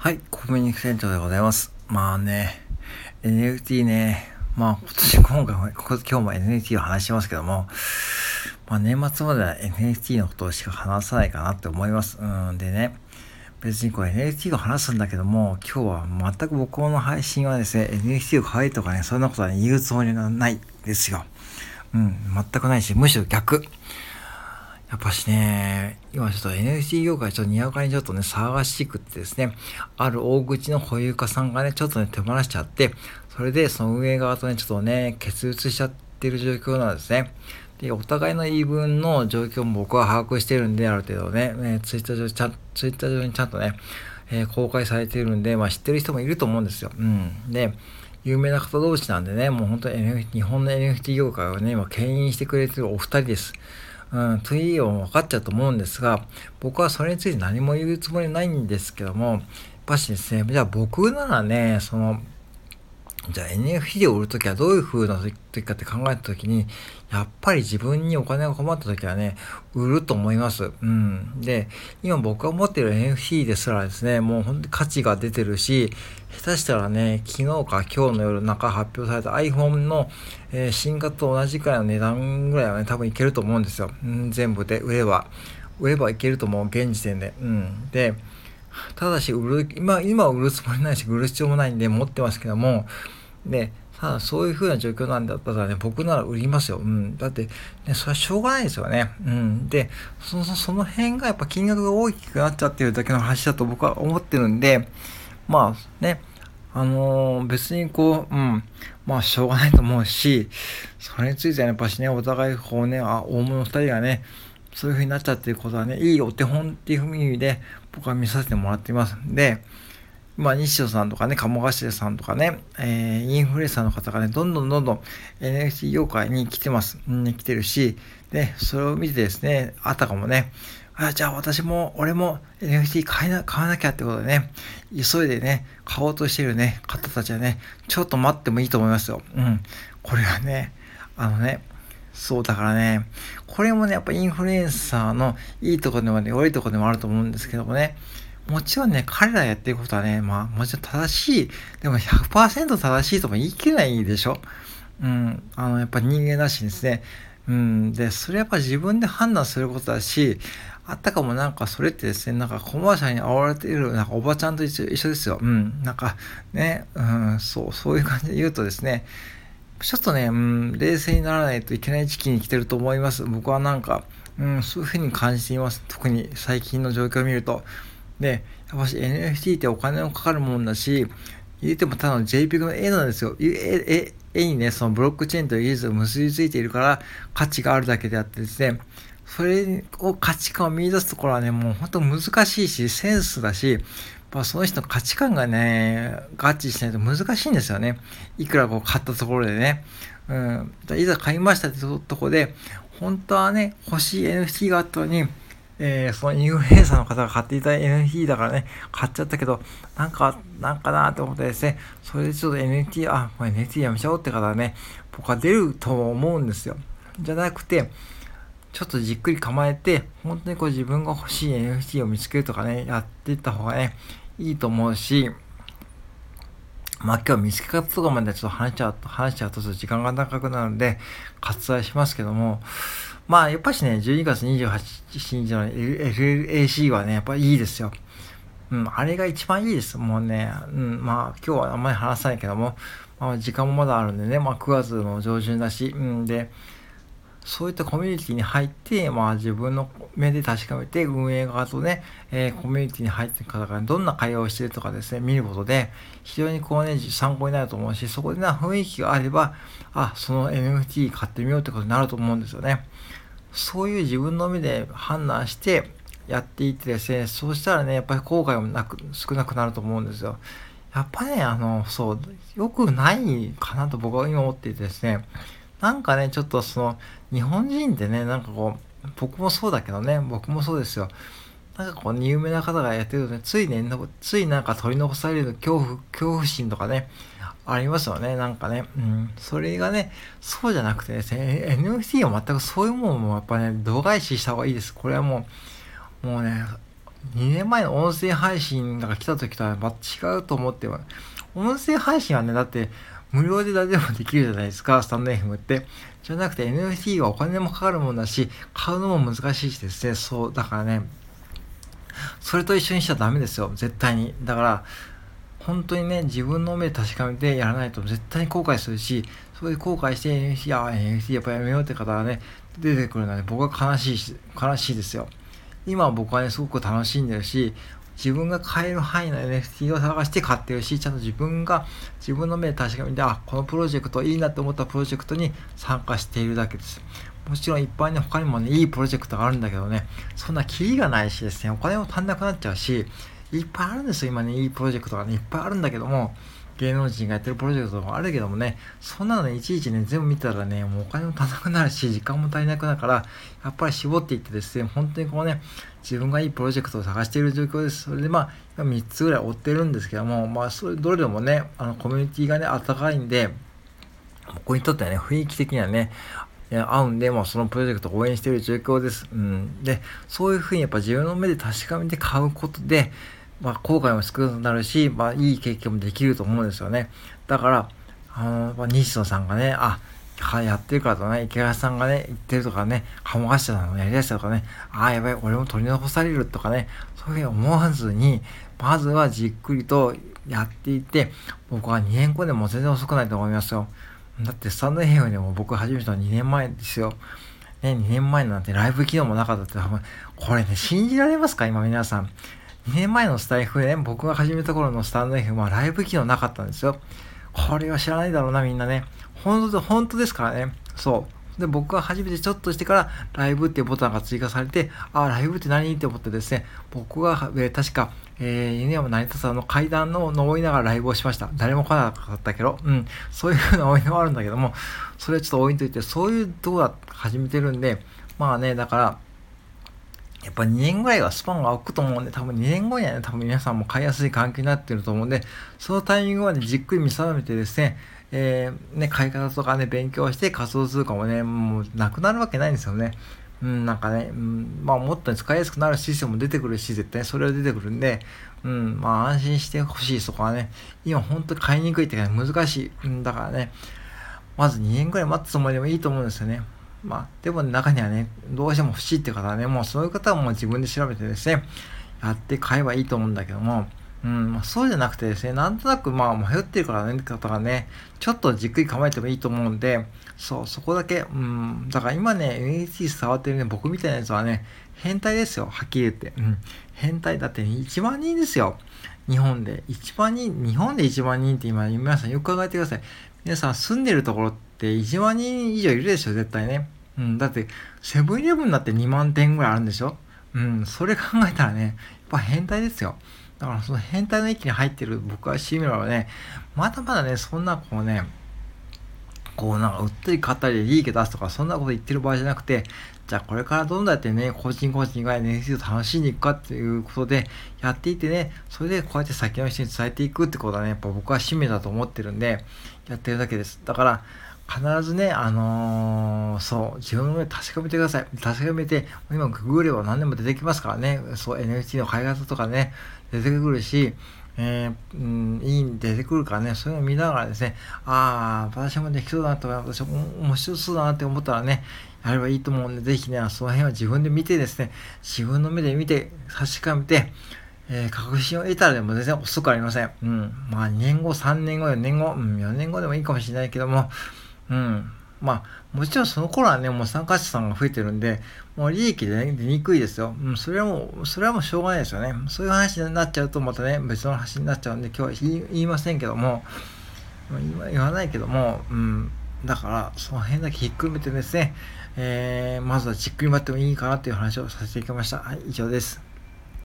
はい、コミュニケーションでございます。まあね、NFT ね、まあ今年、今回も、今日も NFT を話しますけども、まあ年末までは NFT のことしか話さないかなって思います。うんでね、別にこれ NFT を話すんだけども、今日は全く僕の配信はですね、NFT を買えとかね、そんなことは、ね、言うつもりがないですよ。うん、全くないし、むしろ逆。やっぱしね、今ちょっと NFT 業界ちょっとにわかにちょっとね、騒がしくってですね、ある大口の保有家さんがね、ちょっとね、手放しちゃって、それでその運営側とね、ちょっとね、決裂しちゃってる状況なんですね。で、お互いの言い分の状況も僕は把握してるんで、ある程度ね、ねツイッター上ちゃん、ツイッター上にちゃんとね、えー、公開されてるんで、まあ知ってる人もいると思うんですよ。うん。で、有名な方同士なんでね、もう本当に NF、日本の NFT 業界をね、今牽引してくれてるお二人です。うん、というよ分かっちゃうと思うんですが、僕はそれについて何も言うつもりないんですけども、やっぱしですね、じゃあ僕ならね、その、じゃあ NFT を売るときはどういう風な時かって考えたときに、やっぱり自分にお金が困ったときはね、売ると思います。うん。で、今僕が持ってる NFT ですらですね、もう本当に価値が出てるし、下手したらね、昨日か今日の夜中発表された iPhone の、えー、新型と同じくらいの値段ぐらいはね、多分いけると思うんですよ。うん、全部で売れば。売ればいけると思う、現時点で。うん。で、ただし売る、今、今売るつもりないし、売る必要もないんで持ってますけども、で、ただそういう風な状況なんだったらね、僕なら売りますよ。うん。だって、ね、それはしょうがないですよね。うん。で、その、その辺がやっぱ金額が大きくなっちゃってるだけの話だと僕は思ってるんで、まあね、あのー、別にこう、うん、まあしょうがないと思うし、それについてはやっぱしね、お互いこうね、あ、大物二人がね、そういう風になっちゃってることはね、いいお手本っていう意味で僕は見させてもらっています。で、まあ、西野さんとかね、鴨頭さんとかね、えー、インフルエンサーの方がね、どんどんどんどん NFT 業界に来てます。に来てるし、で、それを見てですね、あたかもね、あじゃあ私も、俺も NFT 買いな、買わなきゃってことでね、急いでね、買おうとしてるね、方たちはね、ちょっと待ってもいいと思いますよ。うん。これはね、あのね、そうだからね、これもね、やっぱインフルエンサーのいいとこでもね、悪いとこでもあると思うんですけどもね、もちろんね、彼らやってることはね、まあ、もちろん正しい。でも100%正しいとも言い切れないでしょ。うん。あの、やっぱ人間だしいですね。うん。で、それやっぱ自分で判断することだし、あったかもなんかそれってですね、なんかコマーシャルに煽られている、なんかおばちゃんと一緒一緒ですよ。うん。なんかね、うん、そう、そういう感じで言うとですね、ちょっとね、うん、冷静にならないといけない時期に来てると思います。僕はなんか、うん、そういうふうに感じています。特に最近の状況を見ると。で、やっぱし NFT ってお金のかかるもんだし、言ってもただの JPEG の絵なんですよ。絵絵にね、そのブロックチェーンという技術が結びついているから価値があるだけであってですね、それを価値観を見出すところはね、もう本当難しいし、センスだし、まあ、その人の価値観がね、合致しないと難しいんですよね。いくらこう買ったところでね。うん。いざ買いましたってとこで、本当はね、欲しい NFT があったのに、えー、そのインフルエンサーの方が買っていた NFT だからね、買っちゃったけど、なんか、なんかなと思ってですね、それでちょっと NFT、あ、もう NFT やめちゃおうって方はね、僕は出ると思うんですよ。じゃなくて、ちょっとじっくり構えて、本当にこう自分が欲しい NFT を見つけるとかね、やっていった方がね、いいと思うし、まあ今日見つけ方とかまでちょっと話しちゃうと、話しちゃうと時間が長くなるので、割愛しますけども、まあ、やっぱしね、12月28日の LLAC はね、やっぱいいですよ。うん、あれが一番いいです。もうね、うん、まあ、今日はあんまり話さないけども、まあ、時間もまだあるんでね、まあ、9月の上旬だし、うんで、そういったコミュニティに入って、まあ、自分の目で確かめて、運営側とね、えー、コミュニティに入ってる方がどんな会話をしてるとかですね、見ることで、非常にこうね、参考になると思うし、そこでな雰囲気があれば、あ、その NFT 買ってみようってことになると思うんですよね。そういう自分の目で判断してやっていってですね、そうしたらね、やっぱり後悔もなく、少なくなると思うんですよ。やっぱね、あの、そう、良くないかなと僕は今思っていてですね、なんかね、ちょっとその、日本人ってね、なんかこう、僕もそうだけどね、僕もそうですよ。なんかこう、有名な方がやってるとね、ついね、ついなんか取り残される恐怖、恐怖心とかね、ありますよね、なんかね。うん。それがね、そうじゃなくてですね、NFT は全くそういうものもやっぱね、度外視した方がいいです。これはもう、もうね、2年前の音声配信が来た時とはま違うと思っては、音声配信はね、だって無料で誰でもできるじゃないですか、スタンド FM って。じゃなくて NFT はお金もかかるもんだし、買うのも難しいしですね、そう、だからね、それと一緒にしちゃダメですよ、絶対に。だから、本当にね、自分の目で確かめてやらないと絶対に後悔するし、それで後悔して NFT、あ、NFT やっぱやめようって方はね、出てくるので僕は悲しいし、悲しいですよ。今僕はね、すごく楽しんでるし、自分が買える範囲の NFT を探して買ってるし、ちゃんと自分が自分の目で確かめて、あ、このプロジェクトいいなと思ったプロジェクトに参加しているだけです。もちろんいっぱいね、他にもね、いいプロジェクトがあるんだけどね、そんなキリがないしですね、お金も足んなくなっちゃうし、いっぱいあるんですよ、今ね、いいプロジェクトがね、いっぱいあるんだけども、芸能人がやってるプロジェクトもあるけどもね、そんなの、いちいちね、全部見たらね、もうお金も足なくなるし、時間も足りなくなるから、やっぱり絞っていってですね、本当にこうね、自分がいいプロジェクトを探している状況です。それでまあ、3つぐらい追ってるんですけども、まあ、それどれでもね、あの、コミュニティがね、暖かいんで、僕にとってはね、雰囲気的にはね、合うんで、まあ、そのプロジェクトを応援している状況です。うん。で、そういうふうにやっぱ自分の目で確かめて買うことで、まあ、後悔も少なくなるし、まあ、いい経験もできると思うんですよね。だから、あの、まあ、西野さんがね、あ、やってるからとね、池谷さんがね、言ってるとかね、鴨頭さんがやりだしたとかね、ああ、やばい、俺も取り残されるとかね、そういうふうに思わずに、まずはじっくりとやっていって、僕は2年後でも全然遅くないと思いますよ。だってスタンド FM でも僕始めたの2年前ですよ。ね、2年前なんてライブ機能もなかったって、これね、信じられますか？今皆さん。2年前のスタイフで、ね、僕が始めた頃のスタンド FM はライブ機能なかったんですよ。これは知らないだろうな、みんなね。本当本当ですからね。そう。で、僕が初めてちょっとしてから、ライブっていうボタンが追加されて、あ、ライブって何？って思ってですね、僕が、えー、確か、えー、犬山成田さんの階段の登りながらライブをしました。誰も来なかったけど、うん、そういうふうな思い出はあるんだけども、それはちょっと置いといて、そういうとこが始めてるんで、まあね、だから、やっぱ2年ぐらいはスパンが空くと思うんで、多分2年後にはね、多分皆さんも買いやすい環境になってると思うんで、そのタイミングまでじっくり見定めてですね、えー、ね、買い方とかね、勉強して仮想通貨もね、もうなくなるわけないんですよね。うん、なんかね、うん、まあもっと使いやすくなるシステムも出てくるし、絶対それは出てくるんで、うん、まあ安心してほしい、そこはね。今本当買いにくいって難しい。うん、だからね、まず2年ぐらい待つつもりでもいいと思うんですよね。まあ、でも中にはね、どうしても欲しいって方はね、もうそういう方はもう自分で調べてですね、やって買えばいいと思うんだけども、うん、まあ、そうじゃなくてですね、なんとなくまあ迷ってるからねって方がね、ちょっとじっくり構えてもいいと思うんで、そう、そこだけ、うん、だから今ね、NFT 触ってるね、僕みたいなやつはね、変態ですよ、はっきり言って。うん、変態だって、1万人ですよ。日本で。1万人、日本で1万人って今、皆さんよく考えてください。皆さん住んでるところってって1万人以上いるでしょ、絶対ね。うん、だって、セブンイレブンだって2万点ぐらいあるんでしょ？うん、それ考えたらね、やっぱ変態ですよ。だからその変態の域に入ってる僕はシミラはね、まだまだね、そんなこうね、こうなんか売ったり買ったりで利益出すとかそんなこと言ってる場合じゃなくて、じゃあこれからどんどんやってね、個人個人が NFT を楽しんでいくかっていうことでやっていってね、それでこうやって先の人に伝えていくってことはね、やっぱ僕は使命だと思ってるんで、やってるだけです。だから、必ずね、あのー、そう、自分の確かめてください。確かめて、今ググれば何でも出てきますからね、そう、NFT の買い方とかね、出てくるし、えー、うん、いいん出てくるからね、そういうのを見ながらですね、ああ、私もできそうだなと、私も面白そうだなって思ったらね、やればいいと思うんで、ぜひね、その辺は自分で見てですね、自分の目で見て、確かめて、えー、確信を得たらでも全然遅くありません。うん。まあ、2年後、3年後、4年後、うん、4年後でもいいかもしれないけども、うん。まあ、もちろんその頃はね、もう参加者さんが増えてるんで、もう利益で、出にくいですよ。うん、それはもう、それはもうしょうがないですよね。そういう話になっちゃうと、またね、別の話になっちゃうんで、今日は言いませんけども、言わないけども、うん、だから、その辺だけひっくるめてですね、えー、まずはじっくり待ってもいいかなっていう話をさせていただきました。はい、以上です。